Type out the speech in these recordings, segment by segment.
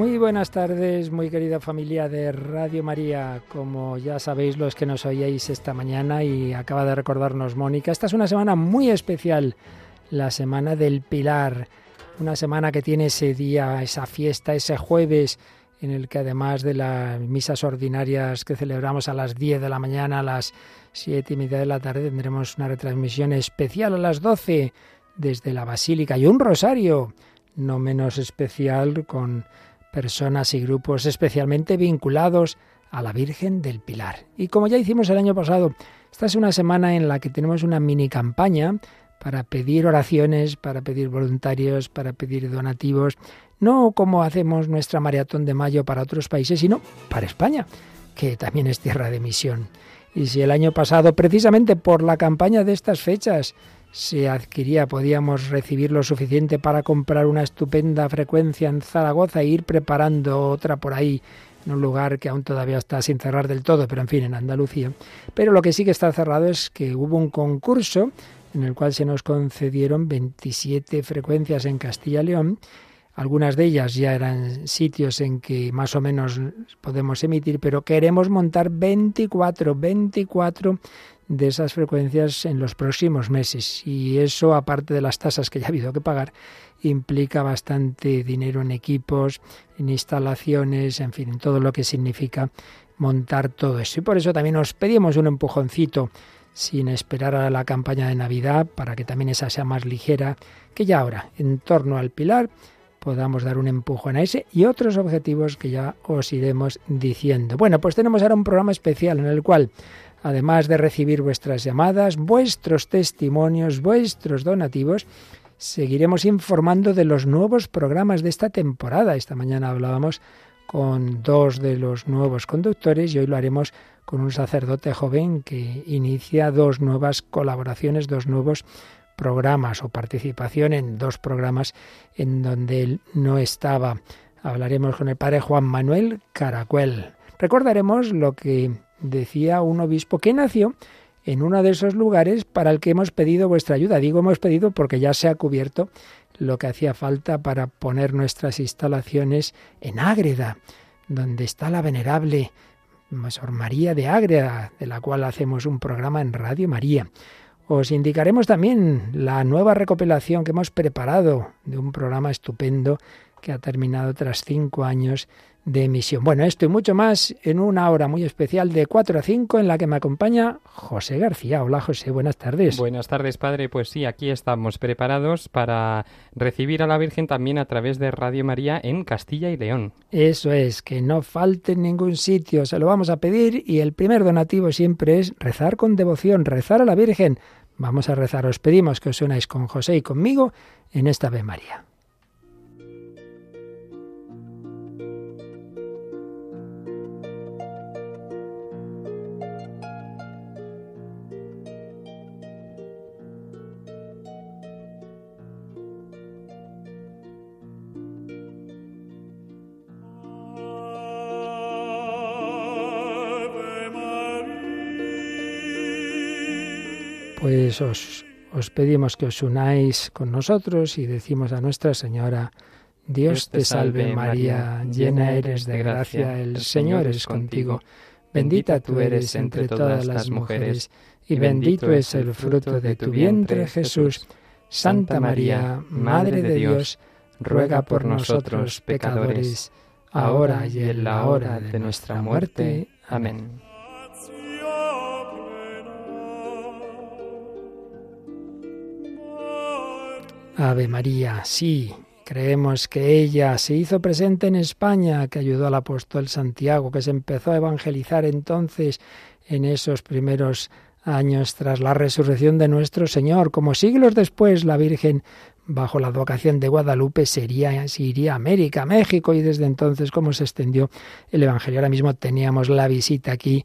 Muy buenas tardes, muy querida familia de Radio María. Como ya sabéis los que nos oíais esta mañana y acaba de recordarnos Mónica, esta es una semana muy especial, la semana del Pilar, una semana que tiene ese día, esa fiesta, ese jueves en el que además de las misas ordinarias que celebramos a las 10 de la mañana, a las 7 y media de la tarde, tendremos una retransmisión especial a las 12 desde la Basílica y un rosario no menos especial con personas y grupos especialmente vinculados a la Virgen del Pilar. Y como ya hicimos el año pasado, esta es una semana en la que tenemos una mini campaña para pedir oraciones, para pedir voluntarios, para pedir donativos, no como hacemos nuestra maratón de mayo para otros países, sino para España, que también es tierra de misión. Y si el año pasado, precisamente por la campaña de estas fechas, se adquiría, podíamos recibir lo suficiente para comprar una estupenda frecuencia en Zaragoza e ir preparando otra por ahí en un lugar que aún todavía está sin cerrar del todo, pero en fin, en Andalucía. Pero lo que sí que está cerrado es que hubo un concurso en el cual se nos concedieron 27 frecuencias en Castilla y León. Algunas de ellas ya eran sitios en que más o menos podemos emitir, pero queremos montar 24, 24 de esas frecuencias en los próximos meses. Y eso, aparte de las tasas que ya ha habido que pagar, implica bastante dinero en equipos, en instalaciones, en fin, en todo lo que significa montar todo eso. Y por eso también os pedimos un empujoncito sin esperar a la campaña de Navidad, para que también esa sea más ligera, que ya ahora, en torno al pilar, podamos dar un empujón a ese y otros objetivos que ya os iremos diciendo. Bueno, pues tenemos ahora un programa especial en el cual además de recibir vuestras llamadas, vuestros testimonios, vuestros donativos, seguiremos informando de los nuevos programas de esta temporada. Esta mañana hablábamos con dos de los nuevos conductores y hoy lo haremos con un sacerdote joven que inicia dos nuevas colaboraciones, dos nuevos programas o participación en dos programas en donde él no estaba. Hablaremos con el padre Juan Manuel Caracuel. Recordaremos lo que decía un obispo que nació en uno de esos lugares para el que hemos pedido vuestra ayuda. Digo hemos pedido porque ya se ha cubierto lo que hacía falta para poner nuestras instalaciones en Ágreda, donde está la venerable Sor María de Ágreda, de la cual hacemos un programa en Radio María. Os indicaremos también la nueva recopilación que hemos preparado de un programa estupendo que ha terminado tras cinco años de emisión. Bueno, esto y mucho más en una hora muy especial de 4 a 5 en la que me acompaña José García. Hola José, buenas tardes. Buenas tardes padre, pues sí, aquí estamos preparados para recibir a la Virgen también a través de Radio María en Castilla y León. Eso es, que no falte en ningún sitio, se lo vamos a pedir y el primer donativo siempre es rezar con devoción, rezar a la Virgen. Vamos a rezar, os pedimos que os unáis con José y conmigo en esta Ave María. Pues os, pedimos que os unáis con nosotros y decimos a Nuestra Señora, Dios te salve María, llena eres de gracia, el Señor es contigo, bendita tú eres entre todas las mujeres, y bendito es el fruto de tu vientre Jesús. Santa María, Madre de Dios, ruega por nosotros pecadores, ahora y en la hora de nuestra muerte. Amén. Ave María, sí, creemos que ella se hizo presente en España, que ayudó al apóstol Santiago, que se empezó a evangelizar entonces en esos primeros años tras la resurrección de nuestro Señor. Como siglos después, la Virgen, bajo la advocación de Guadalupe, sería, se iría a América, México, y desde entonces, como se extendió el Evangelio. Ahora mismo teníamos la visita aquí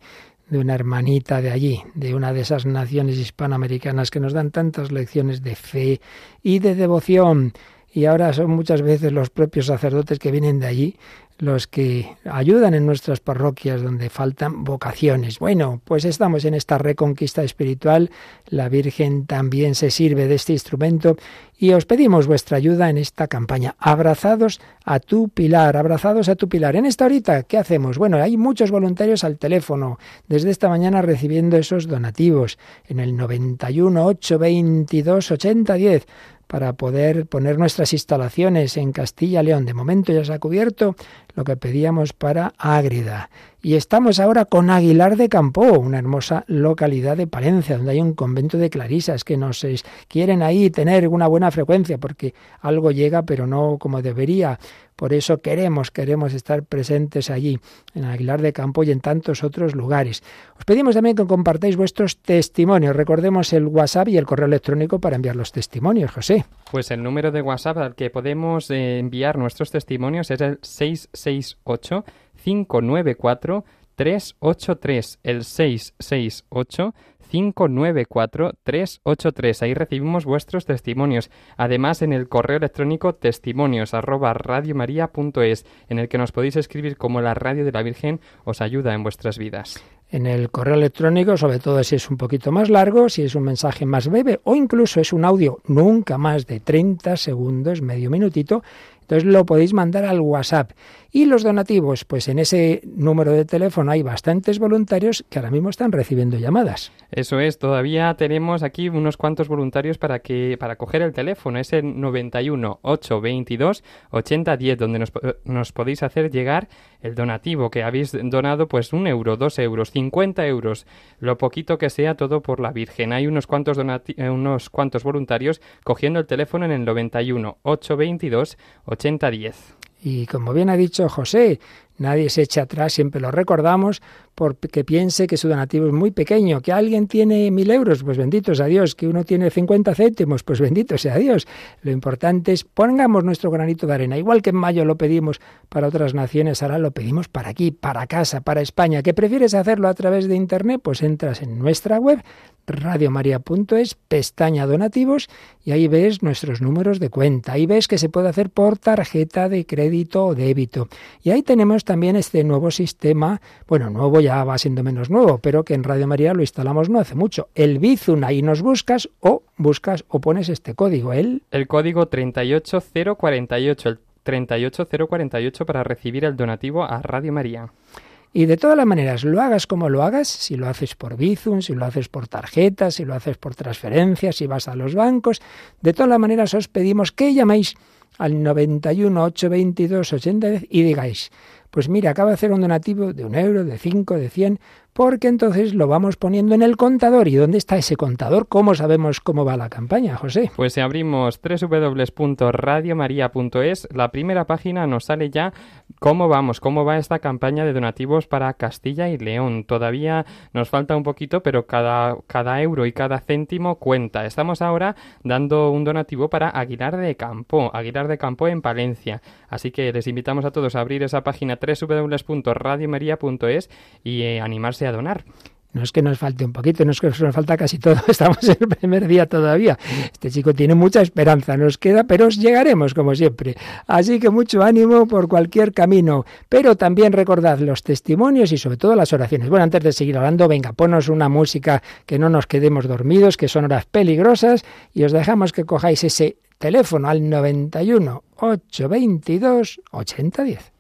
de una hermanita de allí, de una de esas naciones hispanoamericanas que nos dan tantas lecciones de fe y de devoción. y ahora son muchas veces los propios sacerdotes que vienen de allí los que ayudan en nuestras parroquias donde faltan vocaciones. Bueno, pues estamos en esta reconquista espiritual, la Virgen también se sirve de este instrumento y os pedimos vuestra ayuda en esta campaña. Abrazados a tu pilar, abrazados a tu pilar. En esta horita, ¿qué hacemos? Bueno, hay muchos voluntarios al teléfono desde esta mañana recibiendo esos donativos en el 91 822 8010 para poder poner nuestras instalaciones en Castilla León. De momento ya se ha cubierto lo que pedíamos para Ágreda. Y estamos ahora con Aguilar de Campo, una hermosa localidad de Palencia, donde hay un convento de clarisas que nos quieren ahí tener una buena frecuencia, porque algo llega, pero no como debería. Por eso queremos, queremos estar presentes allí, en Aguilar de Campo y en tantos otros lugares. Os pedimos también que compartáis vuestros testimonios. Recordemos el WhatsApp y el correo electrónico para enviar los testimonios, José. Pues el número de WhatsApp al que podemos eh, enviar nuestros testimonios es el 668 594 383 el 668 594-383. Ahí recibimos vuestros testimonios. Además, en el correo electrónico testimonios arroba es en el que nos podéis escribir cómo la radio de la Virgen os ayuda en vuestras vidas. En el correo electrónico, sobre todo si es un poquito más largo, si es un mensaje más breve o incluso es un audio nunca más de 30 segundos, medio minutito, entonces lo podéis mandar al WhatsApp. Y los donativos, pues en ese número de teléfono hay bastantes voluntarios que ahora mismo están recibiendo llamadas. Eso es, todavía tenemos aquí unos cuantos voluntarios para que para coger el teléfono, es el 91 822 8010, donde nos, nos podéis hacer llegar el donativo que habéis donado, pues un euro, dos euros, 50 euros, lo poquito que sea, todo por la Virgen. Hay unos cuantos, eh, unos cuantos voluntarios cogiendo el teléfono en el 91 822 8010. Y como bien ha dicho José, nadie se echa atrás, siempre lo recordamos, porque piense que su donativo es muy pequeño, que alguien tiene mil euros, pues bendito sea Dios, que uno tiene 50 céntimos, pues bendito sea Dios. Lo importante es pongamos nuestro granito de arena, igual que en mayo lo pedimos para otras naciones, ahora lo pedimos para aquí, para casa, para España. ¿Que prefieres hacerlo a través de Internet? Pues entras en nuestra web, radiomaria.es, pestaña donativos, y ahí ves nuestros números de cuenta. Ahí ves que se puede hacer por tarjeta de crédito o débito. Y ahí tenemos también este nuevo sistema, bueno, nuevo ya va siendo menos nuevo, pero que en Radio María lo instalamos no hace mucho. El Bizum, ahí nos buscas o buscas o pones este código, el... El código 38048, el 38048 para recibir el donativo a Radio María. Y de todas las maneras, lo hagas como lo hagas, si lo haces por Bizum, si lo haces por tarjeta, si lo haces por transferencia, si vas a los bancos, de todas las maneras os pedimos que llaméis al 91 822 80 y digáis, pues mira, acaba de hacer un donativo de un euro, de cinco, de cien, porque entonces lo vamos poniendo en el contador. ¿Y dónde está ese contador? ¿Cómo sabemos cómo va la campaña, José? Pues si abrimos www.radiomaria.es, la primera página nos sale ya cómo vamos, cómo va esta campaña de donativos para Castilla y León. Todavía nos falta un poquito, pero cada, cada euro y cada céntimo cuenta. Estamos ahora dando un donativo para Aguilar de Campo, Aguilar de Campo en Palencia. Así que les invitamos a todos a abrir esa página www.radiomaria.es y eh, animarse a donar. No es que nos falte un poquito, no es que nos falta casi todo, estamos en el primer día todavía. Este chico tiene mucha esperanza, nos queda, pero os llegaremos como siempre. Así que mucho ánimo por cualquier camino, pero también recordad los testimonios y sobre todo las oraciones. Bueno, antes de seguir hablando, venga, ponos una música que no nos quedemos dormidos, que son horas peligrosas, y os dejamos que cojáis ese teléfono al 91 822 8010.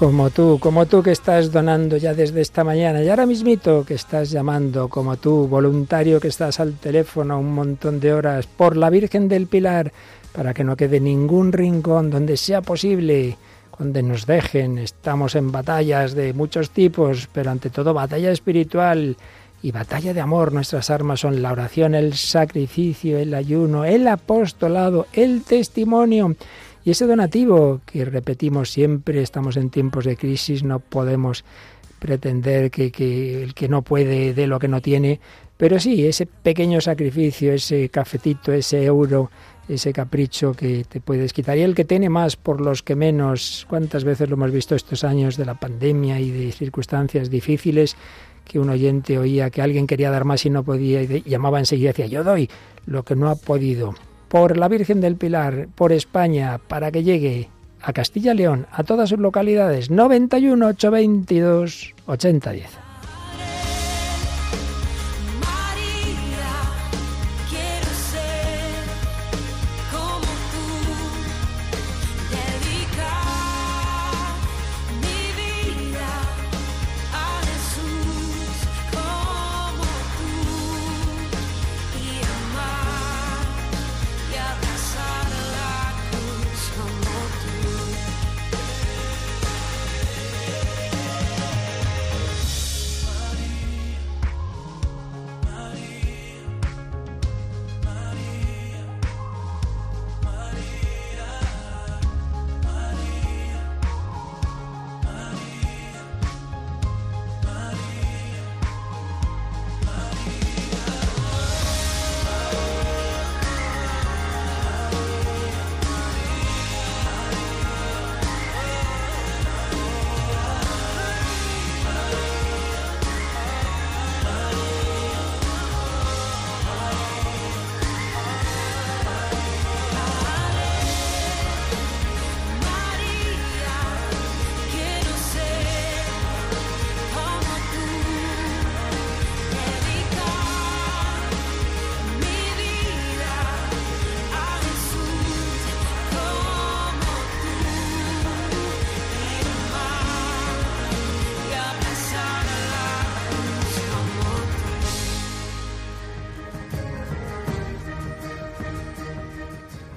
Como tú, como tú que estás donando ya desde esta mañana y ahora mismito que estás llamando, como tú, voluntario que estás al teléfono un montón de horas por la Virgen del Pilar, para que no quede ningún rincón donde sea posible, donde nos dejen. Estamos en batallas de muchos tipos, pero ante todo batalla espiritual y batalla de amor. Nuestras armas son la oración, el sacrificio, el ayuno, el apostolado, el testimonio. Y ese donativo que repetimos siempre, estamos en tiempos de crisis, no podemos pretender que, el que no puede de lo que no tiene, pero sí, ese pequeño sacrificio, ese cafetito, ese euro, ese capricho que te puedes quitar. Y el que tiene más por los que menos, ¿cuántas veces lo hemos visto estos años de la pandemia y de circunstancias difíciles? que un oyente oía que alguien quería dar más y no podía y llamaba enseguida y decía yo doy lo que no ha podido por la Virgen del Pilar, por España, para que llegue a Castilla León, a todas sus localidades. 91 822 8010.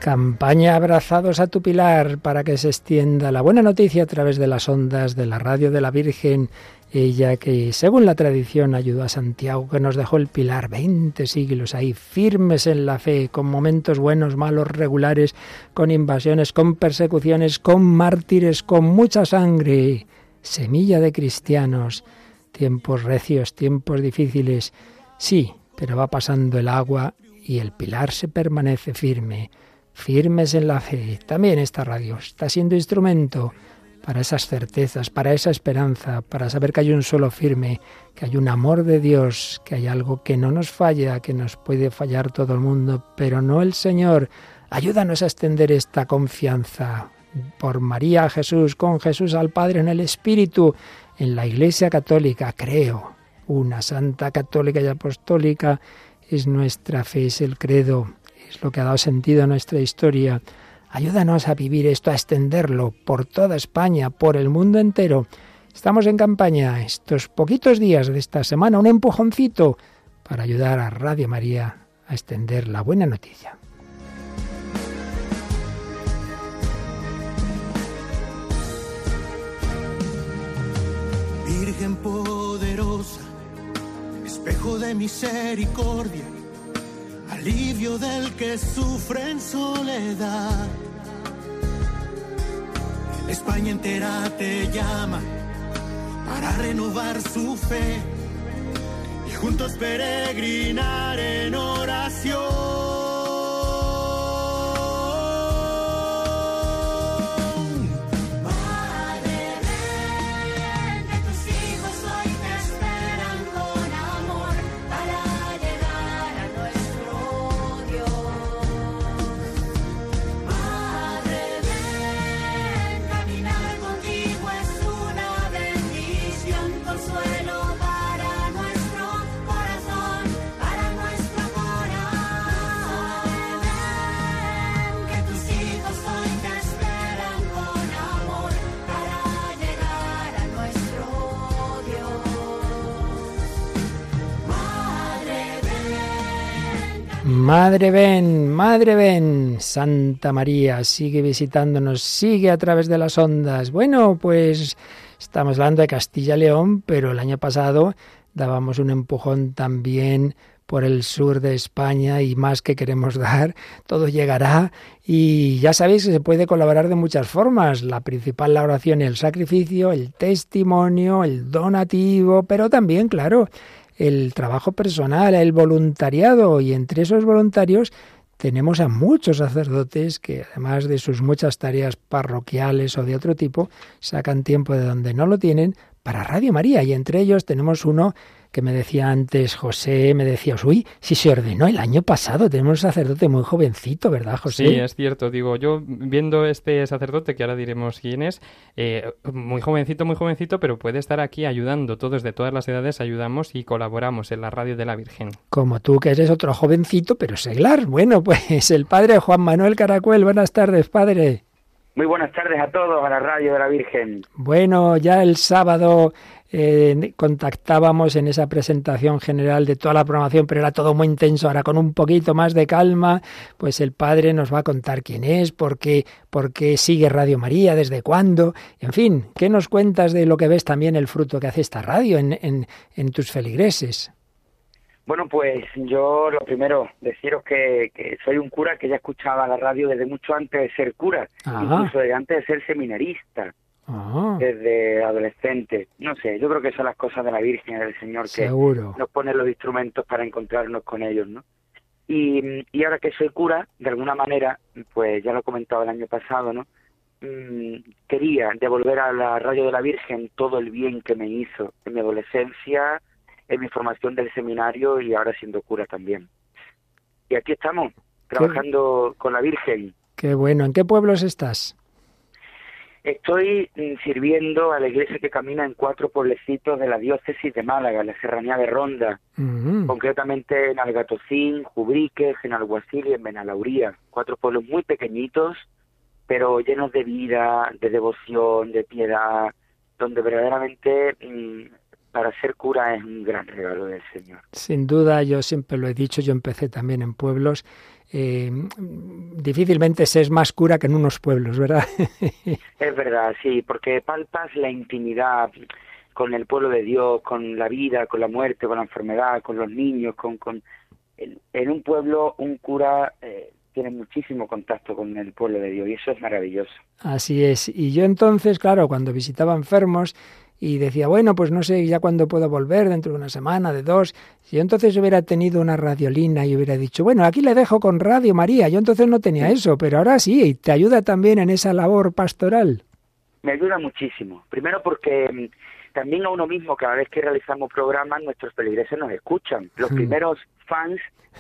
Campaña Abrazados a tu Pilar para que se extienda la buena noticia a través de las ondas de la radio de la Virgen, ella que, según la tradición, ayudó a Santiago, que nos dejó el Pilar 20 siglos ahí, firmes en la fe, con momentos buenos, malos, regulares, con invasiones, con persecuciones, con mártires, con mucha sangre, semilla de cristianos, tiempos recios, tiempos difíciles, sí, pero va pasando el agua y el Pilar se permanece firme firmes en la fe. También esta radio está siendo instrumento para esas certezas, para esa esperanza, para saber que hay un solo firme, que hay un amor de Dios, que hay algo que no nos falla, que nos puede fallar todo el mundo, pero no el Señor. Ayúdanos a extender esta confianza por María Jesús, con Jesús al Padre en el Espíritu, en la Iglesia Católica, creo. Una santa católica y apostólica es nuestra fe, es el credo lo que ha dado sentido a nuestra historia. Ayúdanos a vivir esto, a extenderlo por toda España, por el mundo entero. Estamos en campaña estos poquitos días de esta semana, un empujoncito para ayudar a Radio María a extender la buena noticia. Virgen poderosa, espejo de misericordia alivio del que sufre en soledad. España entera te llama para renovar su fe y juntos peregrinar en oración. Madre ven, Madre ven, Santa María, sigue visitándonos, sigue a través de las ondas. Bueno, pues estamos hablando de Castilla-León, pero el año pasado dábamos un empujón también por el sur de España y más que queremos dar, todo llegará y ya sabéis que se puede colaborar de muchas formas, la principal la oración y el sacrificio, el testimonio, el donativo, pero también, claro, el trabajo personal, el voluntariado y entre esos voluntarios tenemos a muchos sacerdotes que además de sus muchas tareas parroquiales o de otro tipo, sacan tiempo de donde no lo tienen para Radio María y entre ellos tenemos uno que me decía antes José, me decía, uy, si se ordenó el año pasado, tenemos un sacerdote muy jovencito, ¿verdad, José? Sí, es cierto, digo, yo viendo este sacerdote, que ahora diremos quién es, eh, muy jovencito, muy jovencito, pero puede estar aquí ayudando, todos de todas las edades ayudamos y colaboramos en la radio de la Virgen. Como tú, que eres otro jovencito, pero seglar. Bueno, pues el padre Juan Manuel Caracuel, buenas tardes, padre. Muy buenas tardes a todos a la radio de la Virgen. Bueno, ya el sábado eh, contactábamos en esa presentación general de toda la programación, pero era todo muy intenso. Ahora con un poquito más de calma, pues el padre nos va a contar quién es, por qué, por qué sigue Radio María, desde cuándo. En fin, ¿qué nos cuentas de lo que ves también el fruto que hace esta radio en, en, en tus feligreses? Bueno, pues yo lo primero, deciros que, que, soy un cura que ya escuchaba la radio desde mucho antes de ser cura, Ajá. incluso desde antes de ser seminarista, Ajá. desde adolescente. No sé, yo creo que son las cosas de la Virgen, del Señor, que Seguro. nos pone los instrumentos para encontrarnos con ellos, ¿no? Y, y ahora que soy cura, de alguna manera, pues ya lo he comentado el año pasado, ¿no? Mm, quería devolver a la radio de la Virgen todo el bien que me hizo en mi adolescencia, en mi formación del seminario y ahora siendo cura también. Y aquí estamos, trabajando ¿Qué? con la Virgen. Qué bueno. ¿En qué pueblos estás? Estoy sirviendo a la iglesia que camina en cuatro pueblecitos de la diócesis de Málaga, la serranía de Ronda, uh -huh. concretamente en Algatocín, Jubrique, Genalguacil y en Benalauría. Cuatro pueblos muy pequeñitos, pero llenos de vida, de devoción, de piedad, donde verdaderamente mmm, para ser cura es un gran regalo del Señor. Sin duda, yo siempre lo he dicho, yo empecé también en pueblos. Eh, difícilmente se es más cura que en unos pueblos, ¿verdad? es verdad, sí, porque palpas la intimidad con el pueblo de Dios, con la vida, con la muerte, con la enfermedad, con los niños, con, con en, un pueblo un cura eh, tiene muchísimo contacto con el pueblo de Dios y eso es maravilloso. Así es. Y yo entonces, claro, cuando visitaba enfermos, y decía, bueno, pues no sé ya cuándo puedo volver, dentro de una semana, de dos. Si yo entonces hubiera tenido una radiolina y hubiera dicho, bueno, aquí le dejo con Radio María, yo entonces no tenía eso, pero ahora sí, y te ayuda también en esa labor pastoral. Me ayuda muchísimo. Primero porque también a uno mismo, cada vez que realizamos programas, nuestros feligreses nos escuchan. Los Mm. primeros fans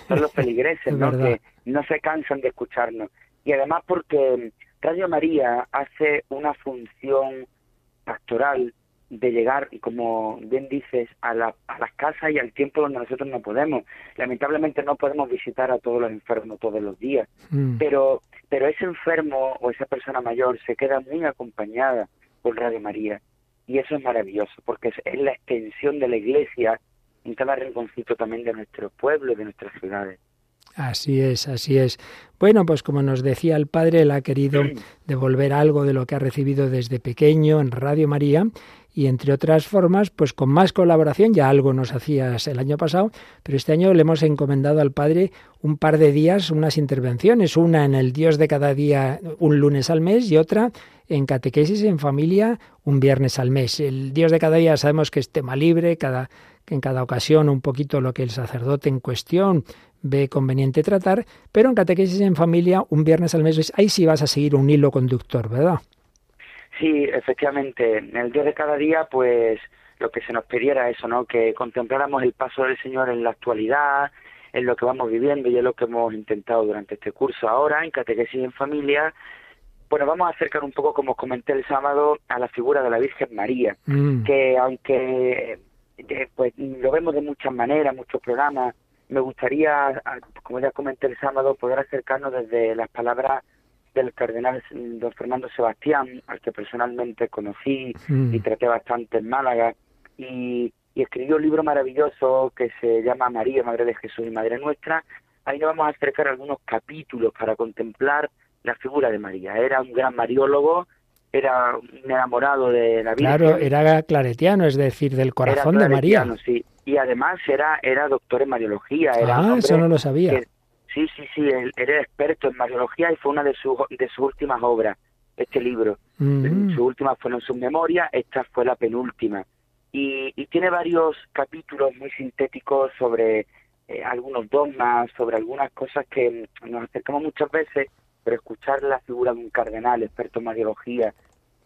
son los feligreses, Es ¿no? verdad. Que no se cansan de escucharnos. Y además porque Radio María hace una función pastoral de llegar, y como bien dices, a, la, a las casas y al tiempo donde nosotros no podemos. Lamentablemente no podemos visitar a todos los enfermos todos los días, Mm. pero, pero ese enfermo o esa persona mayor se queda muy acompañada por Radio María. Y eso es maravilloso, porque es, es la extensión de la iglesia en cada rinconcito también de nuestro pueblo y de nuestras ciudades. Así es, así es. Bueno, pues como nos decía el padre, él ha querido devolver algo de lo que ha recibido desde pequeño en Radio María y entre otras formas, pues con más colaboración, ya algo nos hacías el año pasado, pero este año le hemos encomendado al Padre un par de días, unas intervenciones, una en el Dios de cada día un lunes al mes y otra en catequesis en familia un viernes al mes. El Dios de cada día sabemos que es tema libre, cada, en cada ocasión un poquito lo que el sacerdote en cuestión ve conveniente tratar, pero en catequesis en familia un viernes al mes, ahí sí vas a seguir un hilo conductor, ¿verdad? Sí, efectivamente. En el día de cada día, pues lo que se nos pidiera eso, ¿no? Que contempláramos el paso del Señor en la actualidad, en lo que vamos viviendo y es lo que hemos intentado durante este curso ahora en Catequesis en Familia. Bueno, vamos a acercar un poco, como os comenté el sábado, a la figura de la Virgen María, Mm. que aunque eh, pues lo vemos de muchas maneras, muchos programas, me gustaría, como ya comenté el sábado, poder acercarnos desde las palabras del cardenal mm, don Fernando Sebastián, al que personalmente conocí Mm. y traté bastante en Málaga, y, y escribió un libro maravilloso que se llama María, Madre de Jesús y Madre Nuestra, ahí nos vamos a acercar algunos capítulos para contemplar la figura de María. Era un gran mariólogo, era un enamorado de la Virgen. Claro, era claretiano, es decir, del corazón de María. Sí. Y además era, era doctor en mariología. Era ah, eso no lo sabía. Sí, sí, sí, él era experto en mariología y fue una de sus, de sus últimas obras, este libro. Mm. Su última fueron sus memorias, esta fue la penúltima. Y, y tiene varios capítulos muy sintéticos sobre eh, algunos dogmas, sobre algunas cosas que nos acercamos muchas veces, pero escuchar la figura de un cardenal, experto en mariología,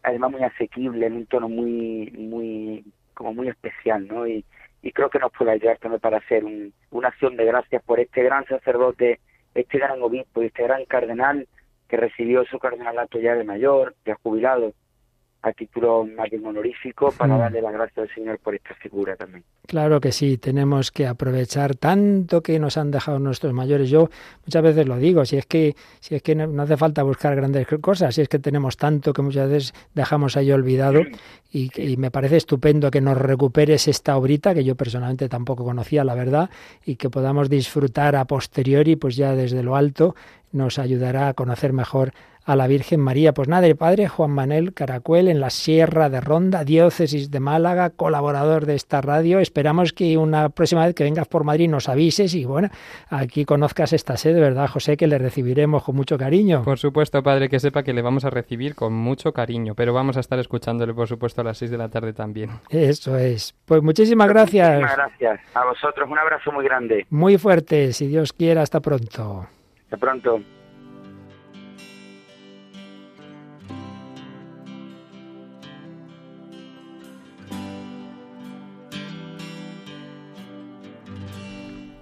además muy asequible, en un tono muy, muy, como muy especial, ¿no? Y, y creo que nos puede ayudar también para hacer una acción de gracias por este gran sacerdote, este gran obispo y este gran cardenal que recibió su cardenalato ya de mayor, ya jubilado, a título más bien honorífico para hmm. darle las gracias al Señor por esta figura también. Claro que sí, tenemos que aprovechar tanto que nos han dejado nuestros mayores. Yo muchas veces lo digo, si es que si es que no, hace falta buscar grandes cosas, si es que tenemos tanto que muchas veces dejamos ahí olvidado y, y, me parece estupendo que nos recuperes esta obrita que yo personalmente tampoco conocía, la verdad, y que podamos disfrutar a posteriori, pues ya desde lo alto nos ayudará a conocer mejor a la Virgen María. Pues nada, el padre Juan Manuel Caracuel en la Sierra de Ronda, diócesis de Málaga, colaborador de esta radio. Esperamos que una próxima vez que vengas por Madrid nos avises y bueno, aquí conozcas esta sede, ¿verdad, José? Que le recibiremos con mucho cariño. Por supuesto, padre, que sepa que le vamos a recibir con mucho cariño, pero vamos a estar escuchándole, por supuesto, a las seis de la tarde también. Eso es. Pues muchísimas gracias. Muchísimas gracias. A vosotros un abrazo muy grande. Muy fuerte, si Dios quiera, hasta pronto. Hasta pronto.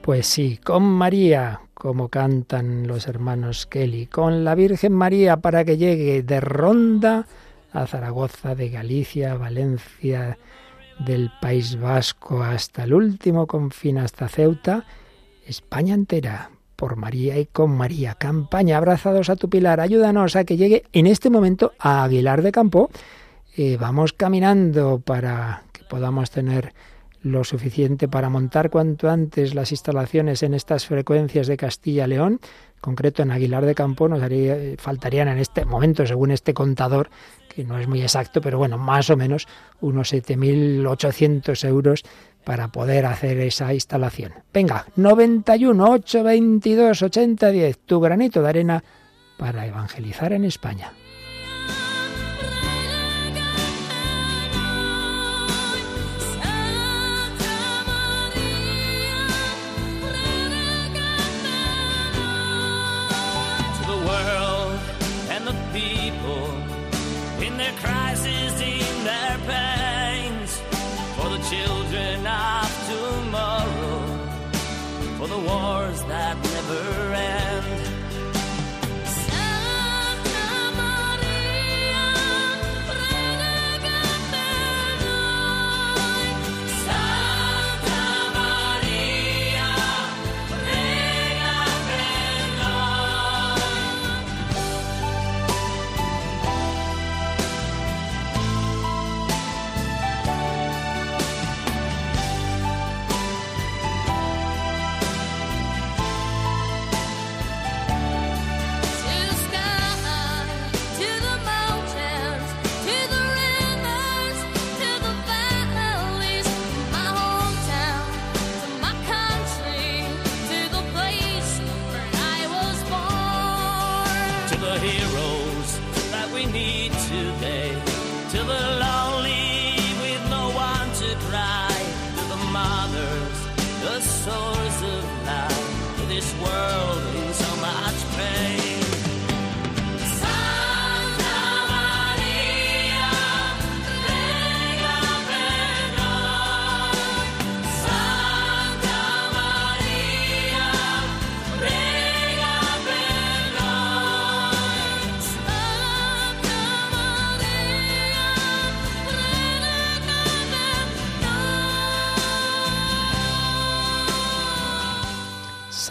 Pues sí, con María, como cantan los hermanos Kelly, con la Virgen María para que llegue de Ronda a Zaragoza, de Galicia, Valencia, del País Vasco hasta el último confín hasta Ceuta, España entera, por María y con María. Campaña, abrazados a tu pilar, ayúdanos a que llegue en este momento a Aguilar de Campo. Eh, vamos caminando para que podamos tener lo suficiente para montar cuanto antes las instalaciones en estas frecuencias de Castilla-León, concreto en Aguilar de Campo, nos haría, faltarían en este momento, según este contador, que no es muy exacto, pero bueno, más o menos unos 7.800 euros para poder hacer esa instalación. Venga, 91 822 8010, tu granito de arena para evangelizar en España.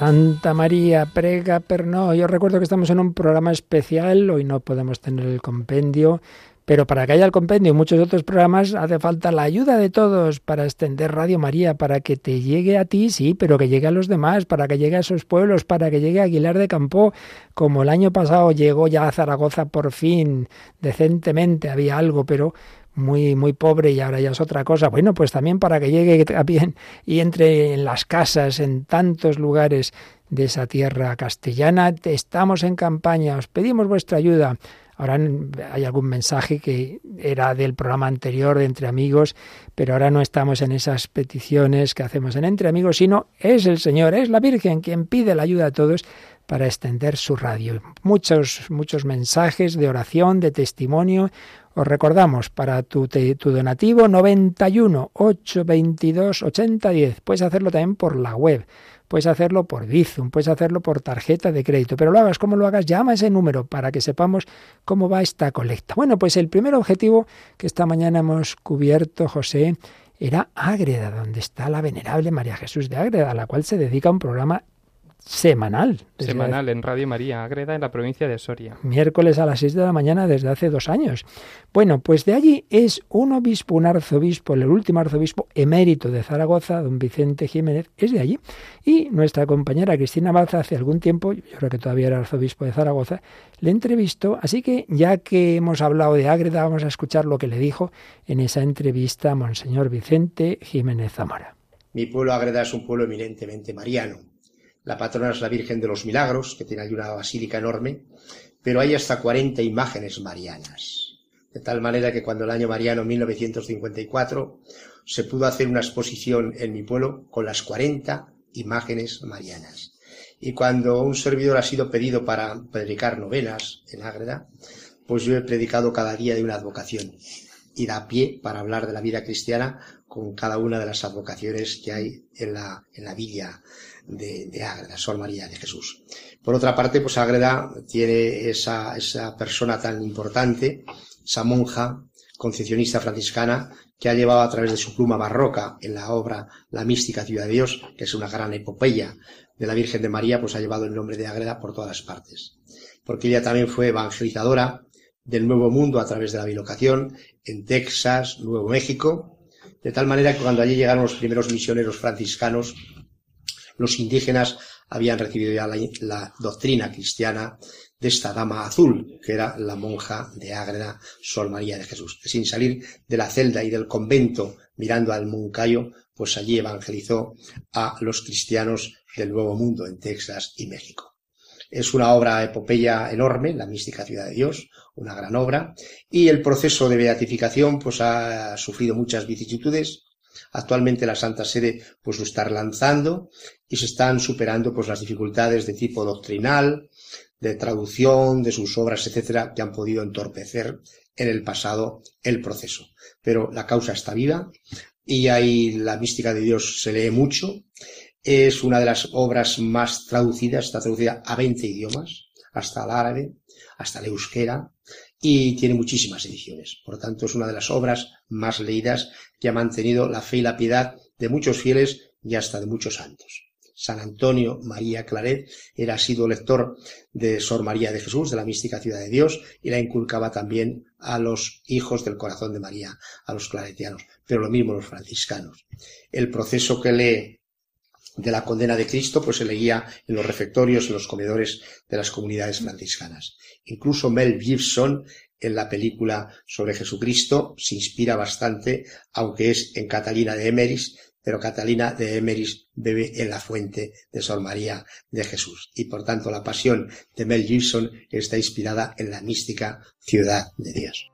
Santa María, prega per no. Yo recuerdo que estamos en un programa especial, hoy no podemos tener el compendio, Pero para que haya el compendio y muchos otros programas hace falta la ayuda de todos para extender Radio María, para que te llegue a ti, sí, pero que llegue a los demás, para que llegue a esos pueblos, para que llegue a Aguilar de Campo, como el año pasado llegó ya a Zaragoza por fin, decentemente, había algo, pero muy, muy pobre y ahora ya es otra cosa. Bueno, pues también para que llegue bien y entre en las casas, en tantos lugares de esa tierra castellana. Estamos en campaña, os pedimos vuestra ayuda. Ahora hay algún mensaje que era del programa anterior de Entre Amigos, pero ahora no estamos en esas peticiones que hacemos en Entre Amigos, sino es el Señor, es la Virgen quien pide la ayuda a todos para extender su radio. Muchos, muchos mensajes de oración, de testimonio. Os recordamos para tu, donativo 91 822 8010. Puedes hacerlo también por la web. Puedes hacerlo por Bizum, puedes hacerlo por tarjeta de crédito, pero lo hagas como lo hagas, llama ese número para que sepamos cómo va esta colecta. Bueno, pues el primer objetivo que esta mañana hemos cubierto, José, era Ágreda, donde está la venerable María Jesús de Ágreda, a la cual se dedica un programa semanal. Semanal en Radio María Agreda, en la provincia de Soria. Miércoles a las 6 de la mañana desde hace dos años. Bueno, pues de allí es un obispo, un arzobispo, el último arzobispo emérito de Zaragoza, don Vicente Jiménez, es de allí. Y nuestra compañera Cristina Balza hace algún tiempo, yo creo que todavía era arzobispo de Zaragoza, le entrevistó. Así que ya que hemos hablado de Ágreda, vamos a escuchar lo que le dijo en esa entrevista a Monseñor Vicente Jiménez Zamora. Mi pueblo Ágreda es un pueblo eminentemente mariano la patrona es la Virgen de los Milagros, que tiene ahí una basílica enorme, pero hay hasta 40 imágenes marianas. De tal manera que cuando el año mariano 1954 se pudo hacer una exposición en mi pueblo con las 40 imágenes marianas. Y cuando un servidor ha sido pedido para predicar novenas en Ágreda, pues yo he predicado cada día de una advocación y da pie para hablar de la vida cristiana con cada una de las advocaciones que hay en la, en la villa de, de Ágreda, Sol María de Jesús. Por otra parte, pues Ágreda tiene esa, esa persona tan importante, esa monja concepcionista franciscana que ha llevado a través de su pluma barroca en la obra La mística ciudad de Dios, que es una gran epopeya de la Virgen de María, pues ha llevado el nombre de Ágreda por todas partes. Porque ella también fue evangelizadora del Nuevo Mundo a través de la bilocación en Texas, Nuevo México, de tal manera que cuando allí llegaron los primeros misioneros franciscanos, los indígenas habían recibido ya la, doctrina cristiana de esta dama azul, que era la monja de Ágreda, Sol María de Jesús, sin salir de la celda y del convento mirando al Moncayo, pues allí evangelizó a los cristianos del Nuevo Mundo en Texas y México. Es una obra epopeya enorme, la mística ciudad de Dios, una gran obra, y el proceso de beatificación pues ha sufrido muchas vicisitudes, Actualmente la Santa Sede pues lo está lanzando y se están superando pues las dificultades de tipo doctrinal, de traducción de sus obras, etcétera, que han podido entorpecer en el pasado el proceso. Pero la causa está viva y ahí la mística de Dios se lee mucho. Es una de las obras más traducidas, está traducida a 20 idiomas, hasta el árabe, hasta el euskera, y tiene muchísimas ediciones. Por lo tanto, es una de las obras más leídas que ha mantenido la fe y la piedad de muchos fieles y hasta de muchos santos. San Antonio María Claret era sido lector de Sor María de Jesús, de la mística ciudad de Dios, y la inculcaba también a los hijos del corazón de María, a los claretianos, pero lo mismo los franciscanos. El proceso que lee de la condena de Cristo, pues se leía en los refectorios, en los comedores de las comunidades franciscanas. Incluso Mel Gibson, en la película sobre Jesucristo, se inspira bastante, aunque es en Catalina de Emeris, pero Catalina de Emeris bebe en la fuente de Sor María de Jesús. Y por tanto la pasión de Mel Gibson está inspirada en la mística ciudad de Dios.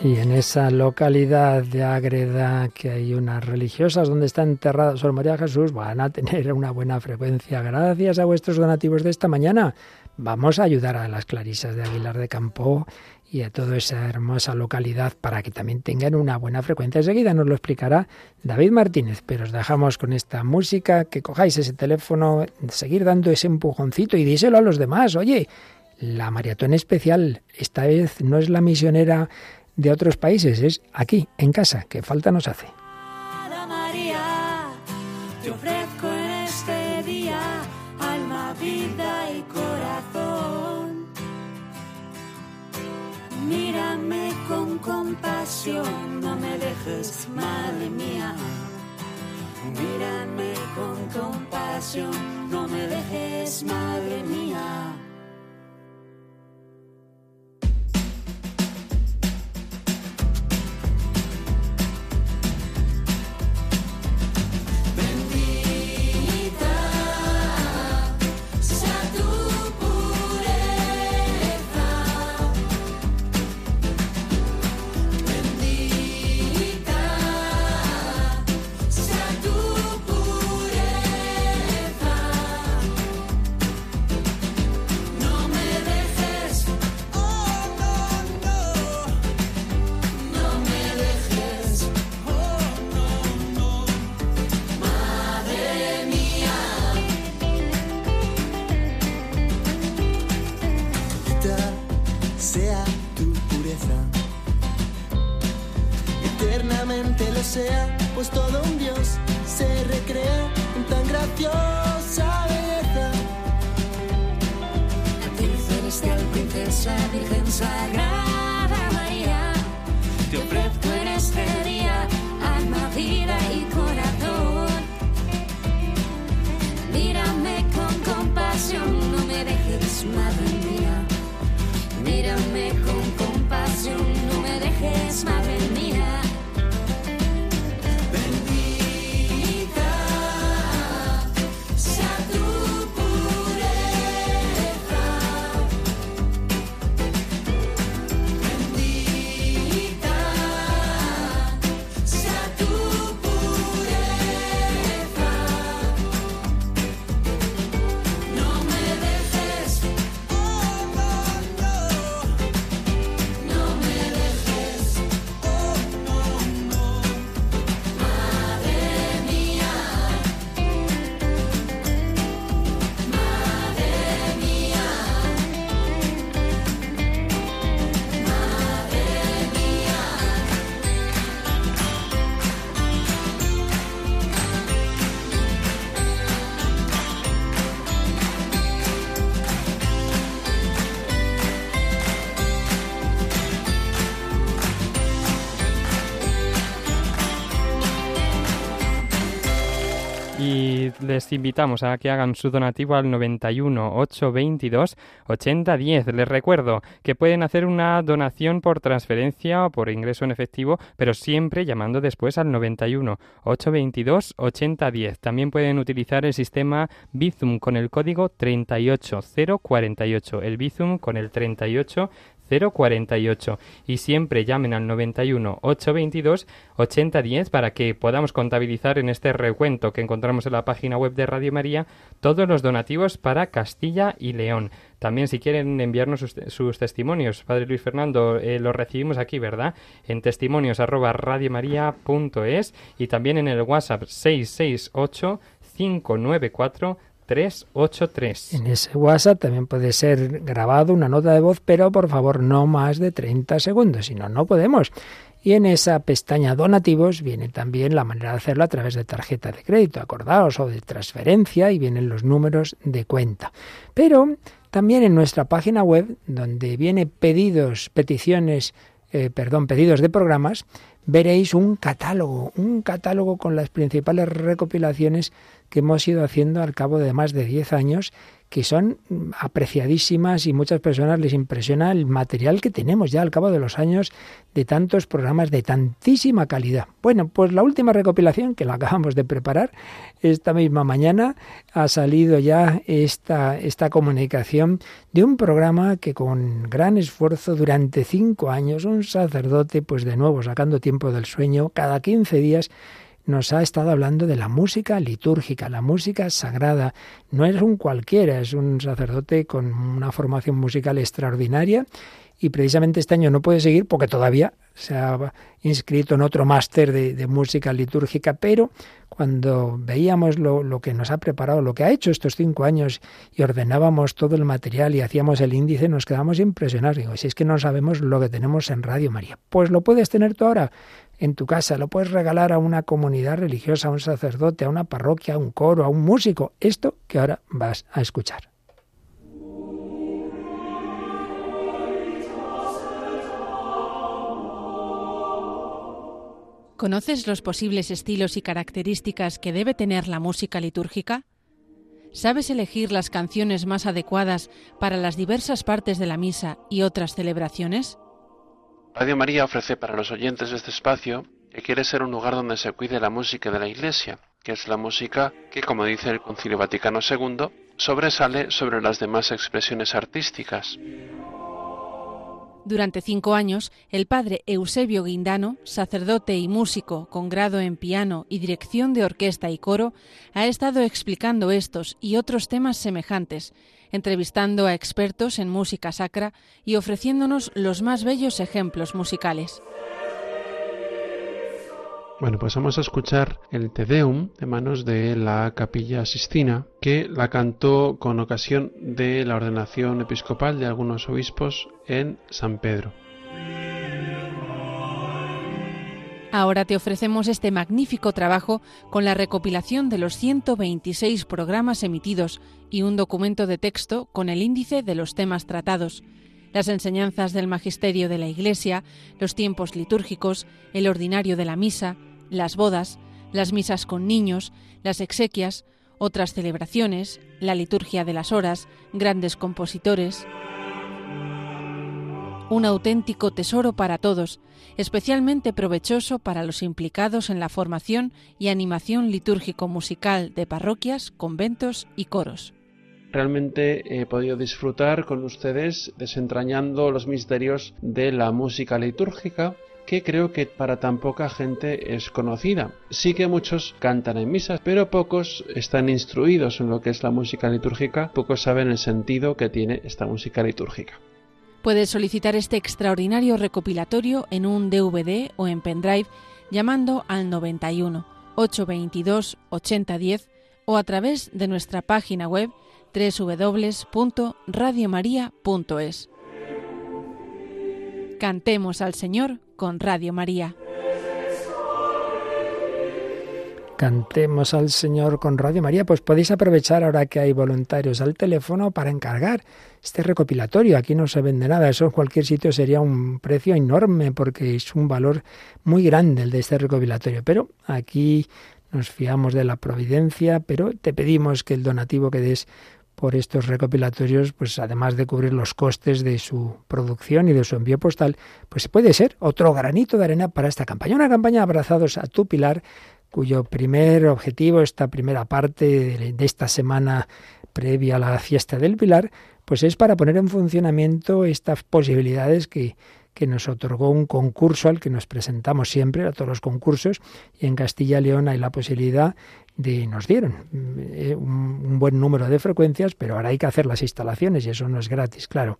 Y en esa localidad de Ágreda, que hay unas religiosas donde está enterrada Sor María Jesús, van a tener una buena frecuencia. Gracias a vuestros donativos de esta mañana. Vamos a ayudar a las clarisas de Aguilar de Campo y a toda esa hermosa localidad para que también tengan una buena frecuencia. Enseguida nos lo explicará David Martínez, pero os dejamos con esta música, que cojáis ese teléfono, seguir dando ese empujoncito y díselo a los demás. Oye, la maratón especial, esta vez no es la misionera de otros países, es aquí, en casa, que falta nos hace. María, te ofrezco en este día alma, vida y corazón. Mírame con compasión, no me dejes, madre mía. Mírame con compasión, no me dejes, madre mía. Les invitamos a que hagan su donativo al 91 822 8010. Les recuerdo que pueden hacer una donación por transferencia o por ingreso en efectivo, pero siempre llamando después al 91 822 8010. También pueden utilizar el sistema Bizum con el código 38048. El Bizum con el 38 048 y siempre llamen al 91 822 8010 para que podamos contabilizar en este recuento que encontramos en la página web de Radio María todos los donativos para Castilla y León. También si quieren enviarnos sus, testimonios, Padre Luis Fernando, eh, los recibimos aquí, ¿verdad? En testimonios arroba radiomaria.es y también en el WhatsApp 668 594 383. En ese WhatsApp también puede ser grabado una nota de voz, pero por favor no más de 30 segundos, si no, no podemos. Y en esa pestaña donativos viene también la manera de hacerlo a través de tarjeta de crédito, acordados, o de transferencia, y vienen los números de cuenta. Pero también en nuestra página web, donde viene pedidos, peticiones, eh, perdón, pedidos de programas, veréis un catálogo, un catálogo con las principales recopilaciones que hemos ido haciendo al cabo de más de 10 años que son apreciadísimas y muchas personas les impresiona el material que tenemos ya al cabo de los años de tantos programas de tantísima calidad. Bueno, pues la última recopilación que la acabamos de preparar esta misma mañana ha salido ya esta, esta comunicación de un programa que con gran esfuerzo durante cinco años un sacerdote pues de nuevo sacando tiempo del sueño cada 15 días nos ha estado hablando de la música litúrgica, la música sagrada. No es un cualquiera, es un sacerdote con una formación musical extraordinaria y precisamente este año no puede seguir porque todavía se ha inscrito en otro máster de, música litúrgica, pero cuando veíamos lo, lo, que nos ha preparado, lo que ha hecho estos cinco años y ordenábamos todo el material y hacíamos el índice, nos quedamos impresionados. Digo, si es que no sabemos lo que tenemos en Radio María, pues lo puedes tener tú ahora en tu casa, lo puedes regalar a una comunidad religiosa, a un sacerdote, a una parroquia, a un coro, a un músico. Esto que ahora vas a escuchar. ¿Conoces los posibles estilos y características que debe tener la música litúrgica? ¿Sabes elegir las canciones más adecuadas para las diversas partes de la misa y otras celebraciones? Radio María ofrece para los oyentes de este espacio que quiere ser un lugar donde se cuide la música de la Iglesia, que es la música que, como dice el Concilio Vaticano II, sobresale sobre las demás expresiones artísticas. Durante cinco años, el padre Eusebio Guindano, sacerdote y músico con grado en piano y dirección de orquesta y coro, ha estado explicando estos y otros temas semejantes, entrevistando a expertos en música sacra y ofreciéndonos los más bellos ejemplos musicales. Bueno, pues vamos a escuchar el Te Deum de manos de la Capilla Sistina, que la cantó con ocasión de la ordenación episcopal de algunos obispos en San Pedro. Ahora te ofrecemos este magnífico trabajo con la recopilación de los 126 programas emitidos y un documento de texto con el índice de los temas tratados, las enseñanzas del magisterio de la Iglesia, los tiempos litúrgicos, el ordinario de la misa, las bodas, las misas con niños, las exequias, otras celebraciones, la liturgia de las horas, grandes compositores. Un auténtico tesoro para todos, especialmente provechoso para los implicados en la formación y animación litúrgico-musical de parroquias, conventos y coros. Realmente he podido disfrutar con ustedes desentrañando los misterios de la música litúrgica que creo que para tan poca gente es conocida. Sí que muchos cantan en misas, pero pocos están instruidos en lo que es la música litúrgica, pocos saben el sentido que tiene esta música litúrgica. Puedes solicitar este extraordinario recopilatorio en un DVD o en pendrive llamando al 91 822 8010 o a través de nuestra página web www.radiomaria.es. Cantemos al Señor con Radio María. Cantemos al Señor con Radio María, pues podéis aprovechar ahora que hay voluntarios al teléfono para encargar este recopilatorio. Aquí no se vende nada, eso en cualquier sitio sería un precio enorme porque es un valor muy grande el de este recopilatorio. Pero aquí nos fiamos de la providencia, pero te pedimos que el donativo que des por estos recopilatorios, pues además de cubrir los costes de su producción y de su envío postal, pues puede ser otro granito de arena para esta campaña. Una campaña abrazados a tu pilar, cuyo primer objetivo, esta primera parte de esta semana previa a la fiesta del pilar, pues es para poner en funcionamiento estas posibilidades que, que nos otorgó un concurso al que nos presentamos siempre a todos los concursos y en Castilla y León hay la posibilidad de nos dieron eh, un, buen número de frecuencias, pero ahora hay que hacer las instalaciones y eso no es gratis, claro.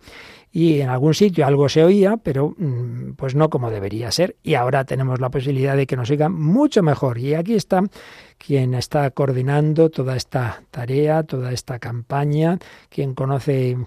Y en algún sitio algo se oía, pero mm, pues no como debería ser. Y ahora tenemos la posibilidad de que nos oigan mucho mejor. Y aquí está quien está coordinando toda esta tarea, toda esta campaña, quien conoce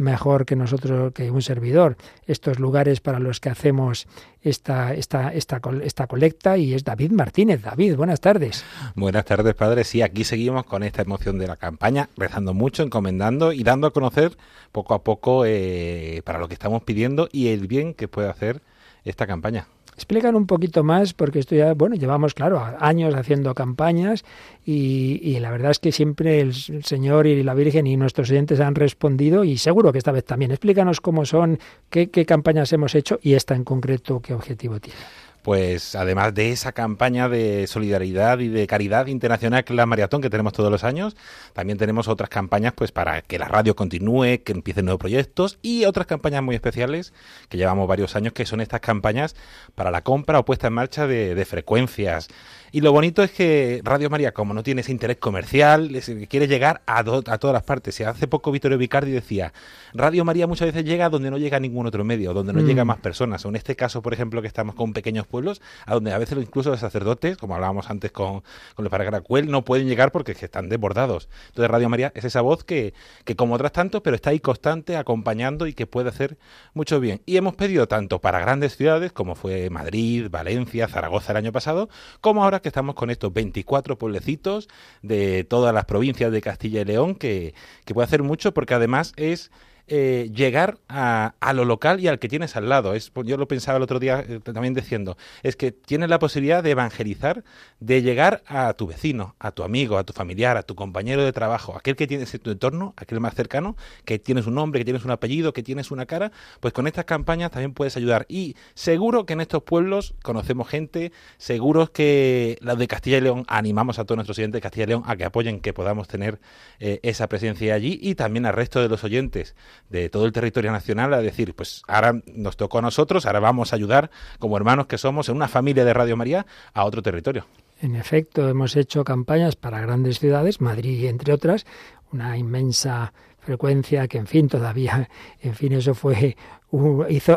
mejor que nosotros, que un servidor, estos lugares para los que hacemos esta, esta, esta, esta colecta y es David Martínez. David, buenas tardes. Buenas tardes, padre. Sí, aquí seguimos con esta emoción de la campaña, rezando mucho, encomendando y dando a conocer poco a poco eh, para lo que estamos pidiendo y el bien que puede hacer esta campaña. Explican un poquito más, porque esto ya, bueno, llevamos, claro, años haciendo campañas y, la verdad es que siempre el Señor y la Virgen y nuestros oyentes han respondido y seguro que esta vez también. Explícanos cómo son, qué, qué campañas hemos hecho y esta en concreto, qué objetivo tiene pues además de esa campaña de solidaridad y de caridad internacional que es la maratón que tenemos todos los años, también tenemos otras campañas pues para que la radio continúe, que empiecen nuevos proyectos y otras campañas muy especiales que llevamos varios años que son estas campañas para la compra o puesta en marcha de, de frecuencias y lo bonito es que Radio María, como no tiene ese interés comercial, quiere llegar a, a todas las partes. Hace poco Vittorio Vicardi decía, Radio María muchas veces llega donde no llega ningún otro medio, donde no llega mm. más personas. O en este caso, por ejemplo, que estamos con pequeños pueblos, a donde a veces incluso los sacerdotes, como hablábamos antes con, con los Paracaracuel, no pueden llegar porque están desbordados. Entonces Radio María es esa voz que, que como otras tantos, pero está ahí constante, acompañando y que puede hacer mucho bien. Y hemos pedido tanto para grandes ciudades, como fue Madrid, Valencia, Zaragoza el año pasado, como ahora que estamos con estos 24 pueblecitos de todas las provincias de Castilla y León, que, que puede hacer mucho porque además es eh, llegar a, lo local y al que tienes al lado. Es, yo lo pensaba el otro día eh, también diciendo, es que tienes la posibilidad de evangelizar, de llegar a tu vecino, a tu amigo, a tu familiar, a tu compañero de trabajo, aquel que tienes en tu entorno, aquel más cercano, que tienes un nombre, que tienes un apellido, que tienes una cara, pues con estas campañas también puedes ayudar. Y seguro que en estos pueblos conocemos gente, seguro que los de Castilla y León animamos a todos nuestros oyentes de Castilla y León a que apoyen que podamos tener eh, esa presencia allí y también al resto de los oyentes de todo el territorio nacional a decir, pues ahora nos tocó a nosotros, ahora vamos a ayudar como hermanos que somos en una familia de Radio María a otro territorio. En efecto, hemos hecho campañas para grandes ciudades, Madrid entre otras, una inmensa frecuencia que en fin todavía en fin eso fue